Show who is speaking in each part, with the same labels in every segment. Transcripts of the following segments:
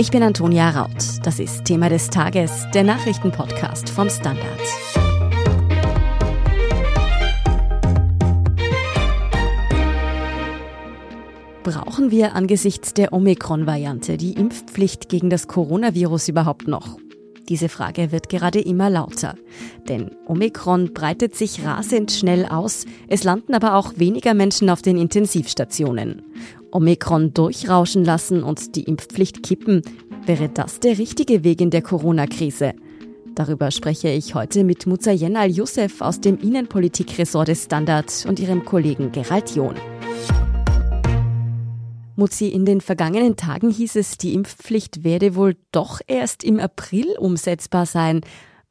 Speaker 1: Ich bin Antonia Raut. Das ist Thema des Tages, der Nachrichtenpodcast vom Standard. Brauchen wir angesichts der Omikron-Variante die Impfpflicht gegen das Coronavirus überhaupt noch? Diese Frage wird gerade immer lauter. Denn Omikron breitet sich rasend schnell aus, es landen aber auch weniger Menschen auf den Intensivstationen. Omikron durchrauschen lassen und die Impfpflicht kippen, wäre das der richtige Weg in der Corona-Krise? Darüber spreche ich heute mit Muzayen Al-Youssef aus dem Innenpolitikressort des Standard und ihrem Kollegen Gerald John. Muzi, in den vergangenen Tagen hieß es, die Impfpflicht werde wohl doch erst im April umsetzbar sein.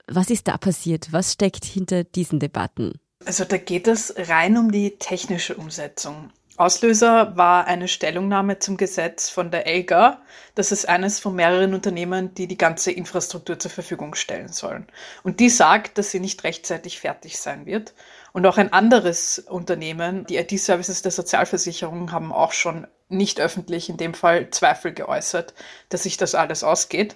Speaker 1: Was ist da passiert? Was steckt hinter diesen Debatten?
Speaker 2: Also da geht es rein um die technische Umsetzung. Auslöser war eine Stellungnahme zum Gesetz von der ELGA. Das ist eines von mehreren Unternehmen, die die ganze Infrastruktur zur Verfügung stellen sollen. Und die sagt, dass sie nicht rechtzeitig fertig sein wird. Und auch ein anderes Unternehmen, die IT-Services der Sozialversicherung, haben auch schon nicht öffentlich in dem Fall Zweifel geäußert, dass sich das alles ausgeht.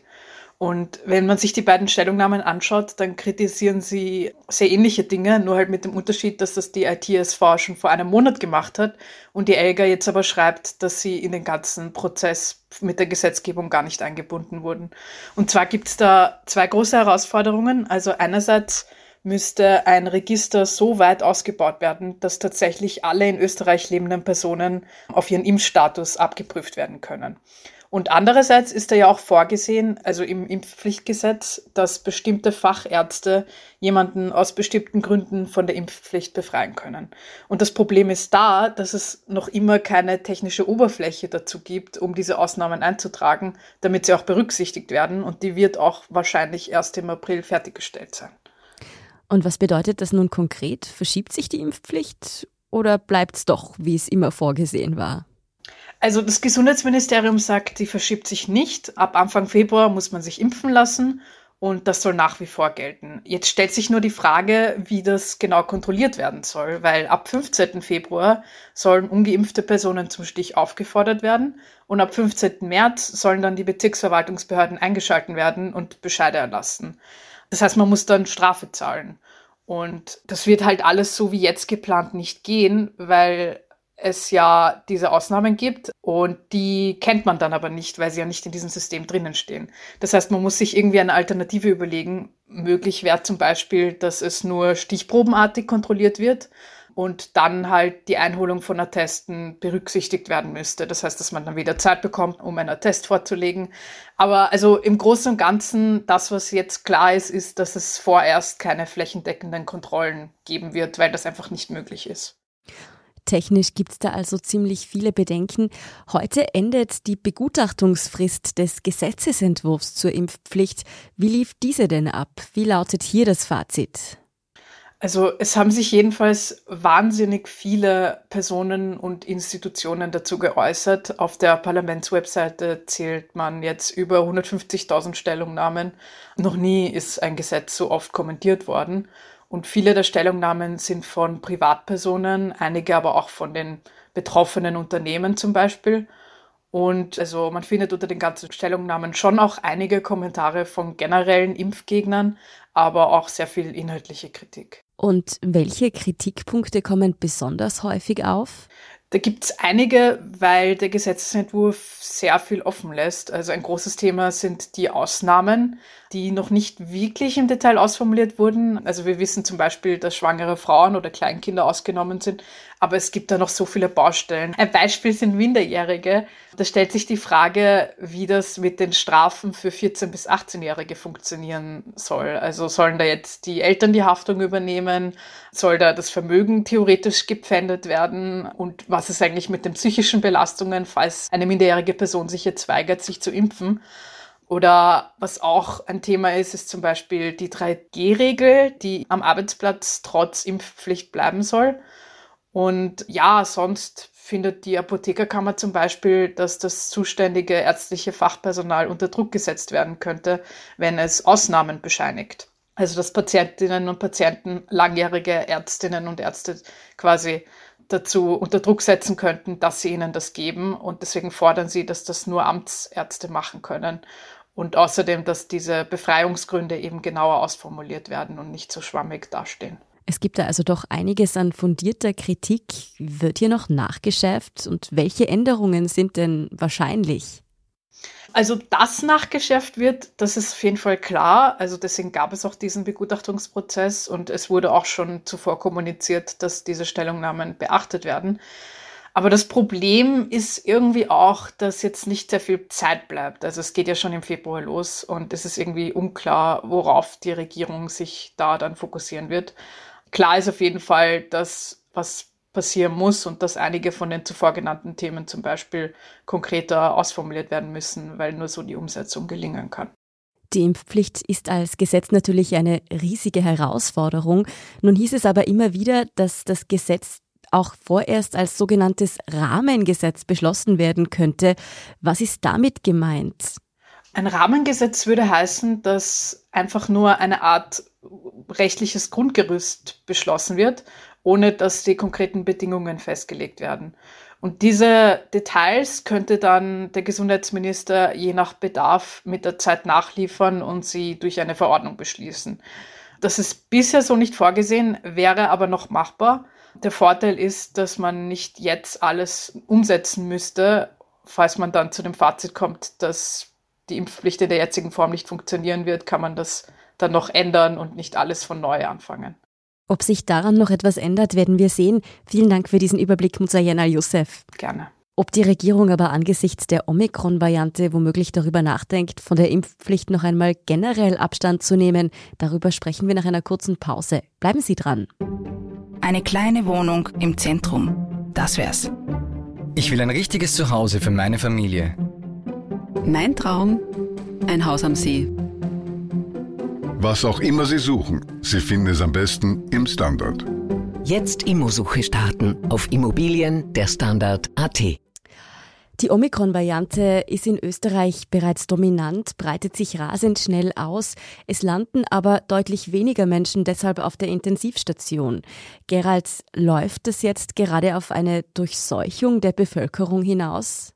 Speaker 2: Und wenn man sich die beiden Stellungnahmen anschaut, dann kritisieren sie sehr ähnliche Dinge, nur halt mit dem Unterschied, dass das die ITSV schon vor einem Monat gemacht hat und die ELGA jetzt aber schreibt, dass sie in den ganzen Prozess mit der Gesetzgebung gar nicht eingebunden wurden. Und zwar gibt es da zwei große Herausforderungen. Also einerseits müsste ein Register so weit ausgebaut werden, dass tatsächlich alle in Österreich lebenden Personen auf ihren Impfstatus abgeprüft werden können. Und andererseits ist da ja auch vorgesehen, also im Impfpflichtgesetz, dass bestimmte Fachärzte jemanden aus bestimmten Gründen von der Impfpflicht befreien können. Und das Problem ist da, dass es noch immer keine technische Oberfläche dazu gibt, um diese Ausnahmen einzutragen, damit sie auch berücksichtigt werden. Und die wird auch wahrscheinlich erst im April fertiggestellt sein.
Speaker 1: Und was bedeutet das nun konkret? Verschiebt sich die Impfpflicht oder bleibt es doch, wie es immer vorgesehen war?
Speaker 2: Also das Gesundheitsministerium sagt, die verschiebt sich nicht. Ab Anfang Februar muss man sich impfen lassen und das soll nach wie vor gelten. Jetzt stellt sich nur die Frage, wie das genau kontrolliert werden soll, weil ab 15. Februar sollen ungeimpfte Personen zum Stich aufgefordert werden und ab 15. März sollen dann die Bezirksverwaltungsbehörden eingeschalten werden und Bescheide erlassen. Das heißt, man muss dann Strafe zahlen. Und das wird halt alles so wie jetzt geplant nicht gehen, weil es ja diese Ausnahmen gibt und die kennt man dann aber nicht, weil sie ja nicht in diesem System drinnen stehen. Das heißt, man muss sich irgendwie eine Alternative überlegen. Möglich wäre zum Beispiel, dass es nur stichprobenartig kontrolliert wird und dann halt die Einholung von Attesten berücksichtigt werden müsste. Das heißt, dass man dann wieder Zeit bekommt, um einen Attest vorzulegen. Aber also im Großen und Ganzen, das, was jetzt klar ist, ist, dass es vorerst keine flächendeckenden Kontrollen geben wird, weil das einfach nicht möglich ist.
Speaker 1: Technisch gibt es da also ziemlich viele Bedenken. Heute endet die Begutachtungsfrist des Gesetzesentwurfs zur Impfpflicht. Wie lief diese denn ab? Wie lautet hier das Fazit?
Speaker 2: Also es haben sich jedenfalls wahnsinnig viele Personen und Institutionen dazu geäußert. Auf der Parlamentswebseite zählt man jetzt über 150.000 Stellungnahmen. Noch nie ist ein Gesetz so oft kommentiert worden. Und viele der Stellungnahmen sind von Privatpersonen, einige aber auch von den betroffenen Unternehmen zum Beispiel. Und also man findet unter den ganzen Stellungnahmen schon auch einige Kommentare von generellen Impfgegnern, aber auch sehr viel inhaltliche Kritik.
Speaker 1: Und welche Kritikpunkte kommen besonders häufig auf?
Speaker 2: Da gibt es einige, weil der Gesetzesentwurf sehr viel offen lässt. Also ein großes Thema sind die Ausnahmen, die noch nicht wirklich im Detail ausformuliert wurden. Also wir wissen zum Beispiel, dass schwangere Frauen oder Kleinkinder ausgenommen sind, aber es gibt da noch so viele Baustellen. Ein Beispiel sind Minderjährige. Da stellt sich die Frage, wie das mit den Strafen für 14- bis 18-Jährige funktionieren soll. Also sollen da jetzt die Eltern die Haftung übernehmen? Soll da das Vermögen theoretisch gepfändet werden? Und was ist eigentlich mit den psychischen Belastungen, falls eine minderjährige Person sich jetzt weigert, sich zu impfen? Oder was auch ein Thema ist, ist zum Beispiel die 3G-Regel, die am Arbeitsplatz trotz Impfpflicht bleiben soll. Und ja, sonst findet die Apothekerkammer zum Beispiel, dass das zuständige ärztliche Fachpersonal unter Druck gesetzt werden könnte, wenn es Ausnahmen bescheinigt. Also dass Patientinnen und Patienten, langjährige Ärztinnen und Ärzte quasi dazu unter Druck setzen könnten, dass sie ihnen das geben. Und deswegen fordern sie, dass das nur Amtsärzte machen können. Und außerdem, dass diese Befreiungsgründe eben genauer ausformuliert werden und nicht so schwammig dastehen.
Speaker 1: Es gibt da also doch einiges an fundierter Kritik. Wird hier noch nachgeschärft und welche Änderungen sind denn wahrscheinlich?
Speaker 2: Also, dass nachgeschärft wird, das ist auf jeden Fall klar. Also deswegen gab es auch diesen Begutachtungsprozess und es wurde auch schon zuvor kommuniziert, dass diese Stellungnahmen beachtet werden. Aber das Problem ist irgendwie auch, dass jetzt nicht sehr viel Zeit bleibt. Also es geht ja schon im Februar los und es ist irgendwie unklar, worauf die Regierung sich da dann fokussieren wird. Klar ist auf jeden Fall, dass was passieren muss und dass einige von den zuvor genannten Themen zum Beispiel konkreter ausformuliert werden müssen, weil nur so die Umsetzung gelingen kann.
Speaker 1: Die Impfpflicht ist als Gesetz natürlich eine riesige Herausforderung. Nun hieß es aber immer wieder, dass das Gesetz auch vorerst als sogenanntes Rahmengesetz beschlossen werden könnte. Was ist damit gemeint?
Speaker 2: Ein Rahmengesetz würde heißen, dass einfach nur eine Art rechtliches Grundgerüst beschlossen wird ohne dass die konkreten Bedingungen festgelegt werden. Und diese Details könnte dann der Gesundheitsminister je nach Bedarf mit der Zeit nachliefern und sie durch eine Verordnung beschließen. Das ist bisher so nicht vorgesehen, wäre aber noch machbar. Der Vorteil ist, dass man nicht jetzt alles umsetzen müsste, falls man dann zu dem Fazit kommt, dass die Impfpflicht in der jetzigen Form nicht funktionieren wird, kann man das dann noch ändern und nicht alles von neu anfangen.
Speaker 1: Ob sich daran noch etwas ändert, werden wir sehen. Vielen Dank für diesen Überblick, Muzayen Al-Youssef.
Speaker 2: Gerne.
Speaker 1: Ob die Regierung aber angesichts der Omikron-Variante womöglich darüber nachdenkt, von der Impfpflicht noch einmal generell Abstand zu nehmen, darüber sprechen wir nach einer kurzen Pause. Bleiben Sie dran.
Speaker 3: Eine kleine Wohnung im Zentrum. Das wär's.
Speaker 4: Ich will ein richtiges Zuhause für meine Familie.
Speaker 5: Mein Traum? Ein Haus am See
Speaker 6: was auch immer Sie suchen, Sie finden es am besten im Standard.
Speaker 7: Jetzt Immosuche starten auf Immobilien der Standard.at.
Speaker 1: Die Omikron-Variante ist in Österreich bereits dominant, breitet sich rasend schnell aus. Es landen aber deutlich weniger Menschen deshalb auf der Intensivstation. Gerald, läuft es jetzt gerade auf eine Durchseuchung der Bevölkerung hinaus?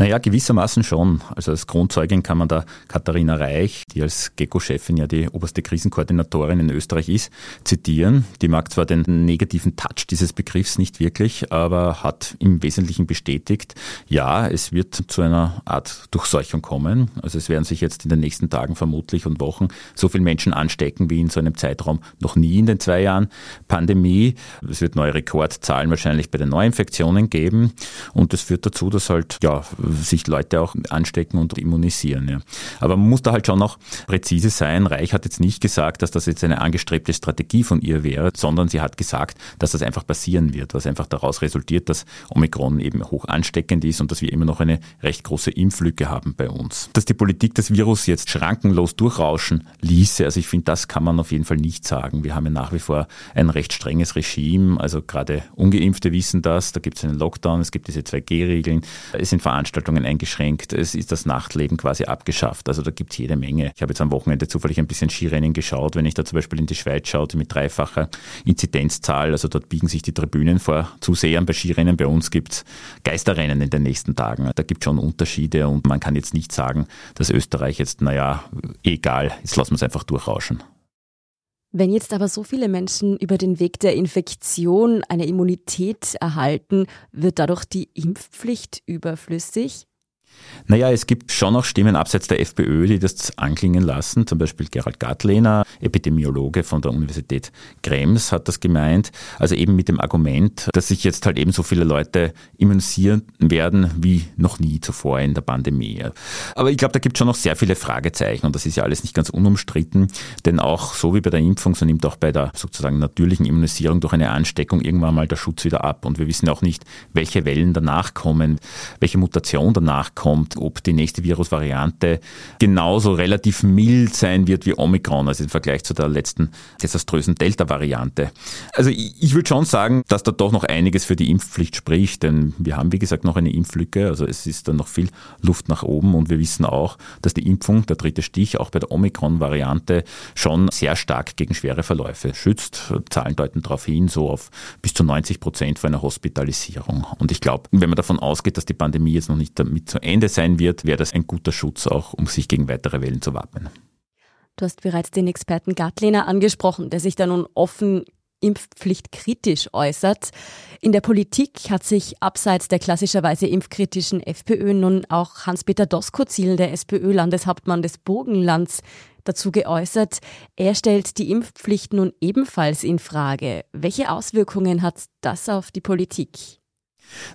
Speaker 8: Naja, gewissermaßen schon. Also als Grundzeugin kann man da Katharina Reich, die als GECO-Chefin ja die oberste Krisenkoordinatorin in Österreich ist, zitieren. Die mag zwar den negativen Touch dieses Begriffs nicht wirklich, aber hat im Wesentlichen bestätigt, ja, es wird zu einer Art Durchseuchung kommen. Also es werden sich jetzt in den nächsten Tagen vermutlich und Wochen so viele Menschen anstecken wie in so einem Zeitraum noch nie in den zwei Jahren Pandemie. Es wird neue Rekordzahlen wahrscheinlich bei den Neuinfektionen geben und das führt dazu, dass halt ja sich Leute auch anstecken und immunisieren. Ja. Aber man muss da halt schon noch präzise sein. Reich hat jetzt nicht gesagt, dass das jetzt eine angestrebte Strategie von ihr wäre, sondern sie hat gesagt, dass das einfach passieren wird, was einfach daraus resultiert, dass Omikron eben hoch ansteckend ist und dass wir immer noch eine recht große Impflücke haben bei uns. Dass die Politik das Virus jetzt schrankenlos durchrauschen ließe, also ich finde, das kann man auf jeden Fall nicht sagen. Wir haben ja nach wie vor ein recht strenges Regime, also gerade Ungeimpfte wissen das, da gibt es einen Lockdown, es gibt diese 2G-Regeln, es sind Veranstaltungen Veranstaltungen eingeschränkt, es ist das Nachtleben quasi abgeschafft. Also da gibt es jede Menge. Ich habe jetzt am Wochenende zufällig ein bisschen Skirennen geschaut. Wenn ich da zum Beispiel in die Schweiz schaue, mit dreifacher Inzidenzzahl, also dort biegen sich die Tribünen vor Zusehern bei Skirennen. Bei uns gibt es Geisterrennen in den nächsten Tagen. Da gibt es schon Unterschiede und man kann jetzt nicht sagen, dass Österreich jetzt, naja, egal, jetzt lassen wir es einfach durchrauschen.
Speaker 1: Wenn jetzt aber so viele Menschen über den Weg der Infektion eine Immunität erhalten, wird dadurch die Impfpflicht überflüssig?
Speaker 8: Naja, es gibt schon noch Stimmen abseits der FPÖ, die das anklingen lassen. Zum Beispiel Gerald Gartlehner, Epidemiologe von der Universität Krems, hat das gemeint. Also eben mit dem Argument, dass sich jetzt halt eben so viele Leute immunisieren werden wie noch nie zuvor in der Pandemie. Aber ich glaube, da gibt es schon noch sehr viele Fragezeichen und das ist ja alles nicht ganz unumstritten. Denn auch so wie bei der Impfung, so nimmt auch bei der sozusagen natürlichen Immunisierung durch eine Ansteckung irgendwann mal der Schutz wieder ab. Und wir wissen auch nicht, welche Wellen danach kommen, welche Mutation danach kommt kommt, ob die nächste Virusvariante genauso relativ mild sein wird wie Omikron, also im Vergleich zu der letzten desaströsen Delta-Variante. Also ich würde schon sagen, dass da doch noch einiges für die Impfpflicht spricht, denn wir haben, wie gesagt, noch eine Impflücke, also es ist da noch viel Luft nach oben und wir wissen auch, dass die Impfung, der dritte Stich, auch bei der Omikron-Variante schon sehr stark gegen schwere Verläufe schützt. Zahlen deuten darauf hin, so auf bis zu 90 Prozent für eine Hospitalisierung. Und ich glaube, wenn man davon ausgeht, dass die Pandemie jetzt noch nicht damit zu Ende sein wird, wäre das ein guter Schutz auch, um sich gegen weitere Wellen zu wappnen.
Speaker 1: Du hast bereits den Experten Gartlehner angesprochen, der sich da nun offen Impfpflicht kritisch äußert. In der Politik hat sich abseits der klassischerweise impfkritischen FPÖ nun auch Hans-Peter Doskozil, der SPÖ-Landeshauptmann des Burgenlands, dazu geäußert. Er stellt die Impfpflicht nun ebenfalls in Frage. Welche Auswirkungen hat das auf die Politik?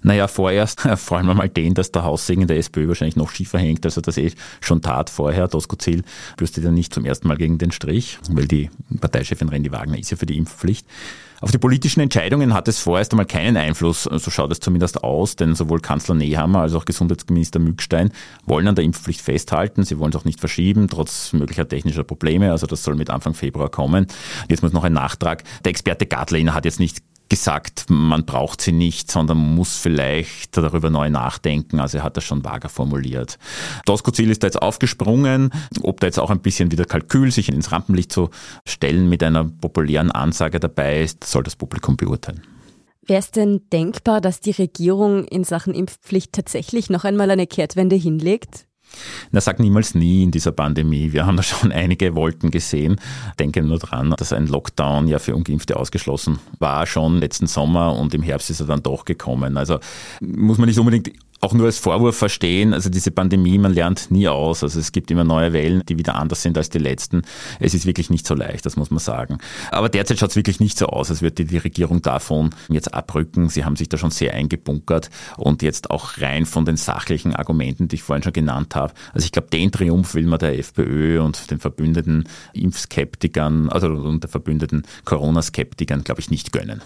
Speaker 8: Naja, vorerst vor allem einmal den, dass der Haussegen der SPÖ wahrscheinlich noch schiefer hängt, als er das eh schon tat vorher. Dosko Ziel bürstet ja nicht zum ersten Mal gegen den Strich, weil die Parteichefin Randy Wagner ist ja für die Impfpflicht. Auf die politischen Entscheidungen hat es vorerst einmal keinen Einfluss, so schaut es zumindest aus, denn sowohl Kanzler Nehammer als auch Gesundheitsminister Mückstein wollen an der Impfpflicht festhalten. Sie wollen es auch nicht verschieben, trotz möglicher technischer Probleme. Also das soll mit Anfang Februar kommen. Jetzt muss noch ein Nachtrag. Der Experte Gartleiner hat jetzt nicht gesagt, man braucht sie nicht, sondern muss vielleicht darüber neu nachdenken. Also er hat das schon vager formuliert. Doskozil ist da jetzt aufgesprungen, ob da jetzt auch ein bisschen wieder Kalkül, sich ins Rampenlicht zu stellen mit einer populären Ansage dabei ist, soll das Publikum beurteilen.
Speaker 1: Wäre es denn denkbar, dass die Regierung in Sachen Impfpflicht tatsächlich noch einmal eine Kehrtwende hinlegt?
Speaker 8: Na, sag niemals nie in dieser Pandemie. Wir haben da schon einige Wolken gesehen. Denke nur dran, dass ein Lockdown ja für Ungeimpfte ausgeschlossen war schon letzten Sommer und im Herbst ist er dann doch gekommen. Also muss man nicht unbedingt auch nur als Vorwurf verstehen. Also diese Pandemie, man lernt nie aus. Also es gibt immer neue Wellen, die wieder anders sind als die letzten. Es ist wirklich nicht so leicht, das muss man sagen. Aber derzeit schaut es wirklich nicht so aus, als würde die Regierung davon jetzt abrücken. Sie haben sich da schon sehr eingebunkert und jetzt auch rein von den sachlichen Argumenten, die ich vorhin schon genannt habe. Also ich glaube, den Triumph will man der FPÖ und den verbündeten Impfskeptikern, also und der verbündeten Corona-Skeptikern, glaube ich, nicht gönnen.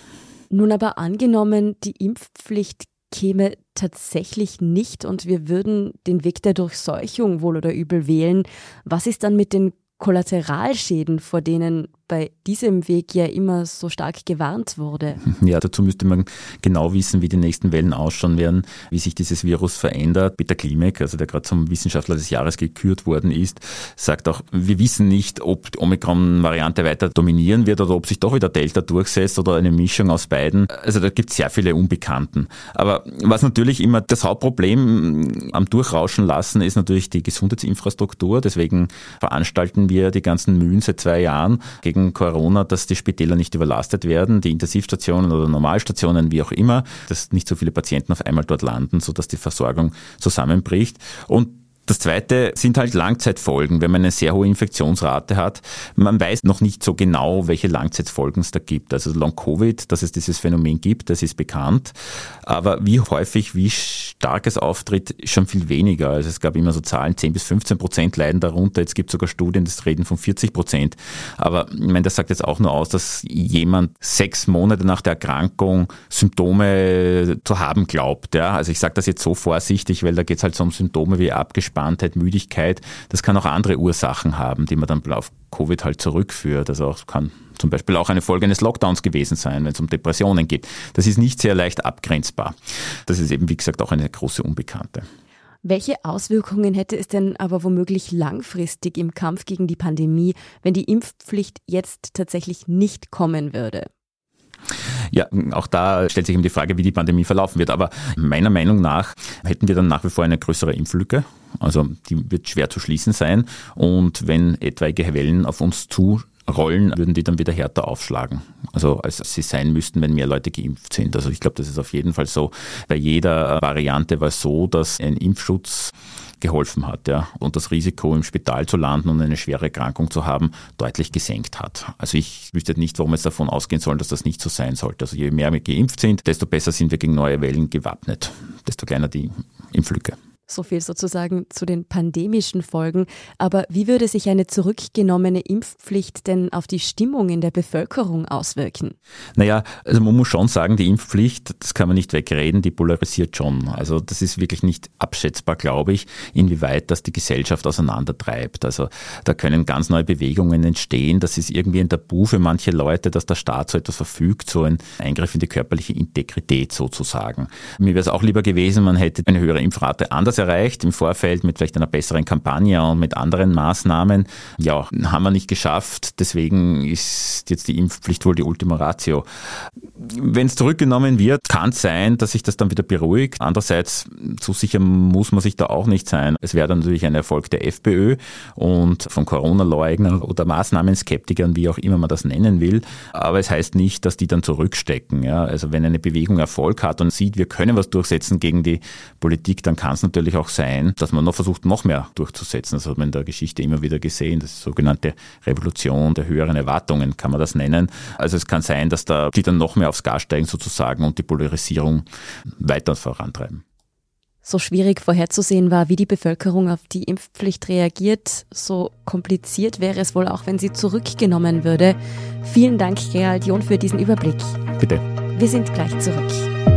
Speaker 1: Nun aber angenommen, die Impfpflicht käme tatsächlich nicht und wir würden den Weg der Durchseuchung wohl oder übel wählen. Was ist dann mit den Kollateralschäden, vor denen bei diesem Weg ja immer so stark gewarnt wurde.
Speaker 8: Ja, dazu müsste man genau wissen, wie die nächsten Wellen ausschauen werden, wie sich dieses Virus verändert. Peter Klimek, also der gerade zum Wissenschaftler des Jahres gekürt worden ist, sagt auch, wir wissen nicht, ob die Omikron-Variante weiter dominieren wird oder ob sich doch wieder Delta durchsetzt oder eine Mischung aus beiden. Also da gibt es sehr viele Unbekannten. Aber was natürlich immer das Hauptproblem am Durchrauschen lassen, ist natürlich die Gesundheitsinfrastruktur. Deswegen veranstalten wir die ganzen Mühen seit zwei Jahren gegen gegen Corona, dass die Spitäler nicht überlastet werden, die Intensivstationen oder Normalstationen, wie auch immer, dass nicht so viele Patienten auf einmal dort landen, sodass die Versorgung zusammenbricht. Und das zweite sind halt Langzeitfolgen, wenn man eine sehr hohe Infektionsrate hat. Man weiß noch nicht so genau, welche Langzeitfolgen es da gibt. Also Long-Covid, dass es dieses Phänomen gibt, das ist bekannt. Aber wie häufig, wie stark es auftritt, schon viel weniger. Also es gab immer so Zahlen, 10 bis 15 Prozent leiden darunter. Jetzt gibt es sogar Studien, das reden von 40 Prozent. Aber ich meine, das sagt jetzt auch nur aus, dass jemand sechs Monate nach der Erkrankung Symptome zu haben glaubt. Ja? Also ich sage das jetzt so vorsichtig, weil da geht es halt so um Symptome wie abgespannt Angespanntheit, Müdigkeit. Das kann auch andere Ursachen haben, die man dann auf Covid halt zurückführt. Also auch, kann zum Beispiel auch eine Folge eines Lockdowns gewesen sein, wenn es um Depressionen geht. Das ist nicht sehr leicht abgrenzbar. Das ist eben, wie gesagt, auch eine große Unbekannte.
Speaker 1: Welche Auswirkungen hätte es denn aber womöglich langfristig im Kampf gegen die Pandemie, wenn die Impfpflicht jetzt tatsächlich nicht kommen würde?
Speaker 8: Ja, auch da stellt sich eben die Frage, wie die Pandemie verlaufen wird. Aber meiner Meinung nach hätten wir dann nach wie vor eine größere Impflücke. Also die wird schwer zu schließen sein. Und wenn etwaige Wellen auf uns zurollen, würden die dann wieder härter aufschlagen. Also als sie sein müssten, wenn mehr Leute geimpft sind. Also ich glaube, das ist auf jeden Fall so. Bei jeder Variante war es so, dass ein Impfschutz geholfen hat ja, und das Risiko im Spital zu landen und eine schwere Erkrankung zu haben deutlich gesenkt hat. Also ich wüsste nicht, warum es davon ausgehen soll, dass das nicht so sein sollte. Also je mehr wir geimpft sind, desto besser sind wir gegen neue Wellen gewappnet, desto kleiner die Impflücke.
Speaker 1: So viel sozusagen zu den pandemischen Folgen. Aber wie würde sich eine zurückgenommene Impfpflicht denn auf die Stimmung in der Bevölkerung auswirken?
Speaker 8: Naja, also man muss schon sagen, die Impfpflicht, das kann man nicht wegreden, die polarisiert schon. Also das ist wirklich nicht abschätzbar, glaube ich, inwieweit das die Gesellschaft auseinandertreibt. Also da können ganz neue Bewegungen entstehen. Das ist irgendwie ein Tabu für manche Leute, dass der Staat so etwas verfügt, so ein Eingriff in die körperliche Integrität sozusagen. Mir wäre es auch lieber gewesen, man hätte eine höhere Impfrate anders das erreicht im Vorfeld mit vielleicht einer besseren Kampagne und mit anderen Maßnahmen. Ja, haben wir nicht geschafft. Deswegen ist jetzt die Impfpflicht wohl die Ultima Ratio. Wenn es zurückgenommen wird, kann es sein, dass sich das dann wieder beruhigt. Andererseits, so sicher muss man sich da auch nicht sein. Es wäre dann natürlich ein Erfolg der FPÖ und von Corona-Leugnern oder Maßnahmen-Skeptikern, wie auch immer man das nennen will. Aber es heißt nicht, dass die dann zurückstecken. Ja? Also wenn eine Bewegung Erfolg hat und sieht, wir können was durchsetzen gegen die Politik, dann kann es natürlich auch sein, dass man noch versucht, noch mehr durchzusetzen. Das hat man in der Geschichte immer wieder gesehen. Das ist sogenannte Revolution der höheren Erwartungen, kann man das nennen. Also es kann sein, dass da die dann noch mehr aufs Gas steigen sozusagen und die Polarisierung weiter vorantreiben.
Speaker 1: So schwierig vorherzusehen war, wie die Bevölkerung auf die Impfpflicht reagiert, so kompliziert wäre es wohl auch, wenn sie zurückgenommen würde. Vielen Dank, Gerald John, für diesen Überblick.
Speaker 8: Bitte.
Speaker 1: Wir sind gleich zurück.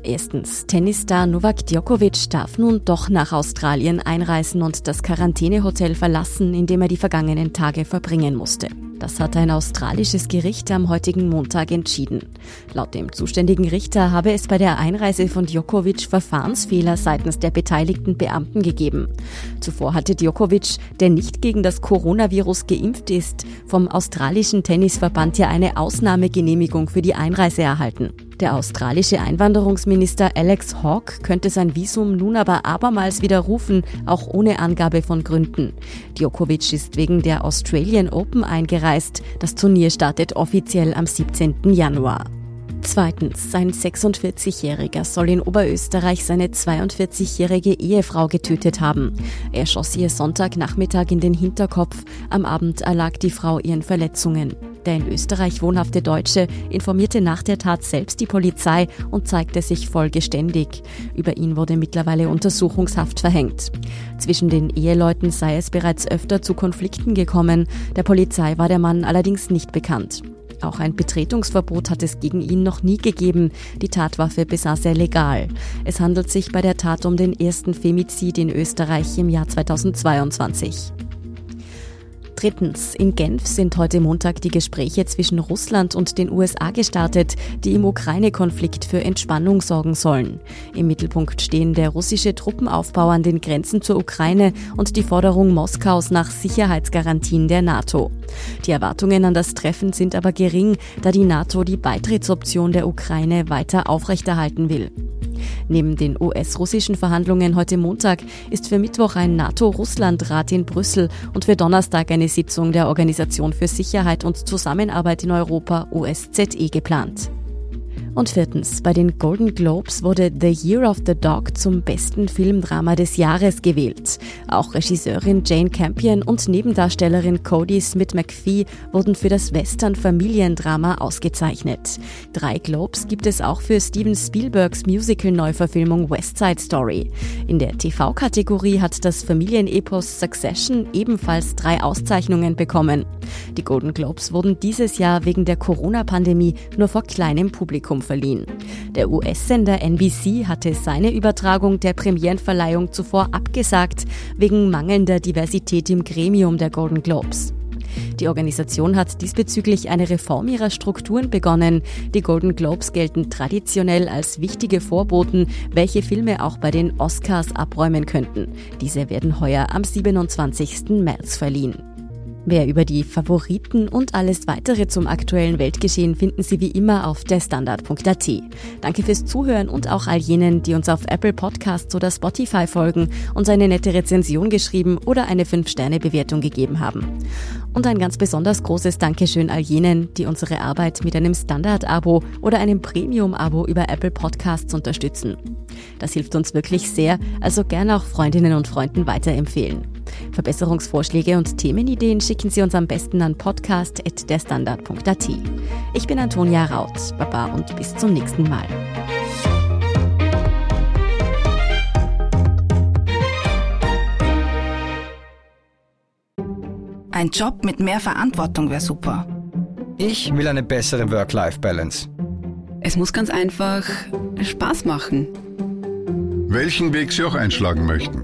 Speaker 1: Erstens, Tennisstar Novak Djokovic darf nun doch nach Australien einreisen und das Quarantänehotel verlassen, in dem er die vergangenen Tage verbringen musste. Das hat ein australisches Gericht am heutigen Montag entschieden. Laut dem zuständigen Richter habe es bei der Einreise von Djokovic Verfahrensfehler seitens der beteiligten Beamten gegeben. Zuvor hatte Djokovic, der nicht gegen das Coronavirus geimpft ist, vom australischen Tennisverband ja eine Ausnahmegenehmigung für die Einreise erhalten. Der australische Einwanderungsminister Alex Hawke könnte sein Visum nun aber abermals widerrufen, auch ohne Angabe von Gründen. Djokovic ist wegen der Australian Open eingereist. Das Turnier startet offiziell am 17. Januar. Zweitens, sein 46-Jähriger soll in Oberösterreich seine 42-jährige Ehefrau getötet haben. Er schoss ihr Sonntagnachmittag in den Hinterkopf. Am Abend erlag die Frau ihren Verletzungen. Der in Österreich wohnhafte Deutsche informierte nach der Tat selbst die Polizei und zeigte sich vollgeständig. Über ihn wurde mittlerweile Untersuchungshaft verhängt. Zwischen den Eheleuten sei es bereits öfter zu Konflikten gekommen. Der Polizei war der Mann allerdings nicht bekannt. Auch ein Betretungsverbot hat es gegen ihn noch nie gegeben. Die Tatwaffe besaß er legal. Es handelt sich bei der Tat um den ersten Femizid in Österreich im Jahr 2022. Drittens, in Genf sind heute Montag die Gespräche zwischen Russland und den USA gestartet, die im Ukraine-Konflikt für Entspannung sorgen sollen. Im Mittelpunkt stehen der russische Truppenaufbau an den Grenzen zur Ukraine und die Forderung Moskaus nach Sicherheitsgarantien der NATO. Die Erwartungen an das Treffen sind aber gering, da die NATO die Beitrittsoption der Ukraine weiter aufrechterhalten will. Neben den US-russischen Verhandlungen heute Montag ist für Mittwoch ein NATO-Russland-Rat in Brüssel und für Donnerstag eine Sitzung der Organisation für Sicherheit und Zusammenarbeit in Europa OSZE geplant. Und viertens, bei den Golden Globes wurde The Year of the Dog zum besten Filmdrama des Jahres gewählt. Auch Regisseurin Jane Campion und Nebendarstellerin Cody Smith McPhee wurden für das Western-Familiendrama ausgezeichnet. Drei Globes gibt es auch für Steven Spielbergs Musical-Neuverfilmung West Side Story. In der TV-Kategorie hat das Familienepos Succession ebenfalls drei Auszeichnungen bekommen. Die Golden Globes wurden dieses Jahr wegen der Corona-Pandemie nur vor kleinem Publikum verliehen. Der US-Sender NBC hatte seine Übertragung der Premierenverleihung zuvor abgesagt, wegen mangelnder Diversität im Gremium der Golden Globes. Die Organisation hat diesbezüglich eine Reform ihrer Strukturen begonnen. Die Golden Globes gelten traditionell als wichtige Vorboten, welche Filme auch bei den Oscars abräumen könnten. Diese werden heuer am 27. März verliehen. Mehr über die Favoriten und alles weitere zum aktuellen Weltgeschehen finden Sie wie immer auf derstandard.at. Danke fürs Zuhören und auch all jenen, die uns auf Apple Podcasts oder Spotify folgen, uns eine nette Rezension geschrieben oder eine 5-Sterne-Bewertung gegeben haben. Und ein ganz besonders großes Dankeschön all jenen, die unsere Arbeit mit einem Standard-Abo oder einem Premium-Abo über Apple Podcasts unterstützen. Das hilft uns wirklich sehr, also gerne auch Freundinnen und Freunden weiterempfehlen. Verbesserungsvorschläge und Themenideen schicken Sie uns am besten an podcast.derstandard.at. Ich bin Antonia Raut. Baba und bis zum nächsten Mal.
Speaker 3: Ein Job mit mehr Verantwortung wäre super.
Speaker 4: Ich will eine bessere Work-Life-Balance.
Speaker 5: Es muss ganz einfach Spaß machen.
Speaker 6: Welchen Weg Sie auch einschlagen möchten.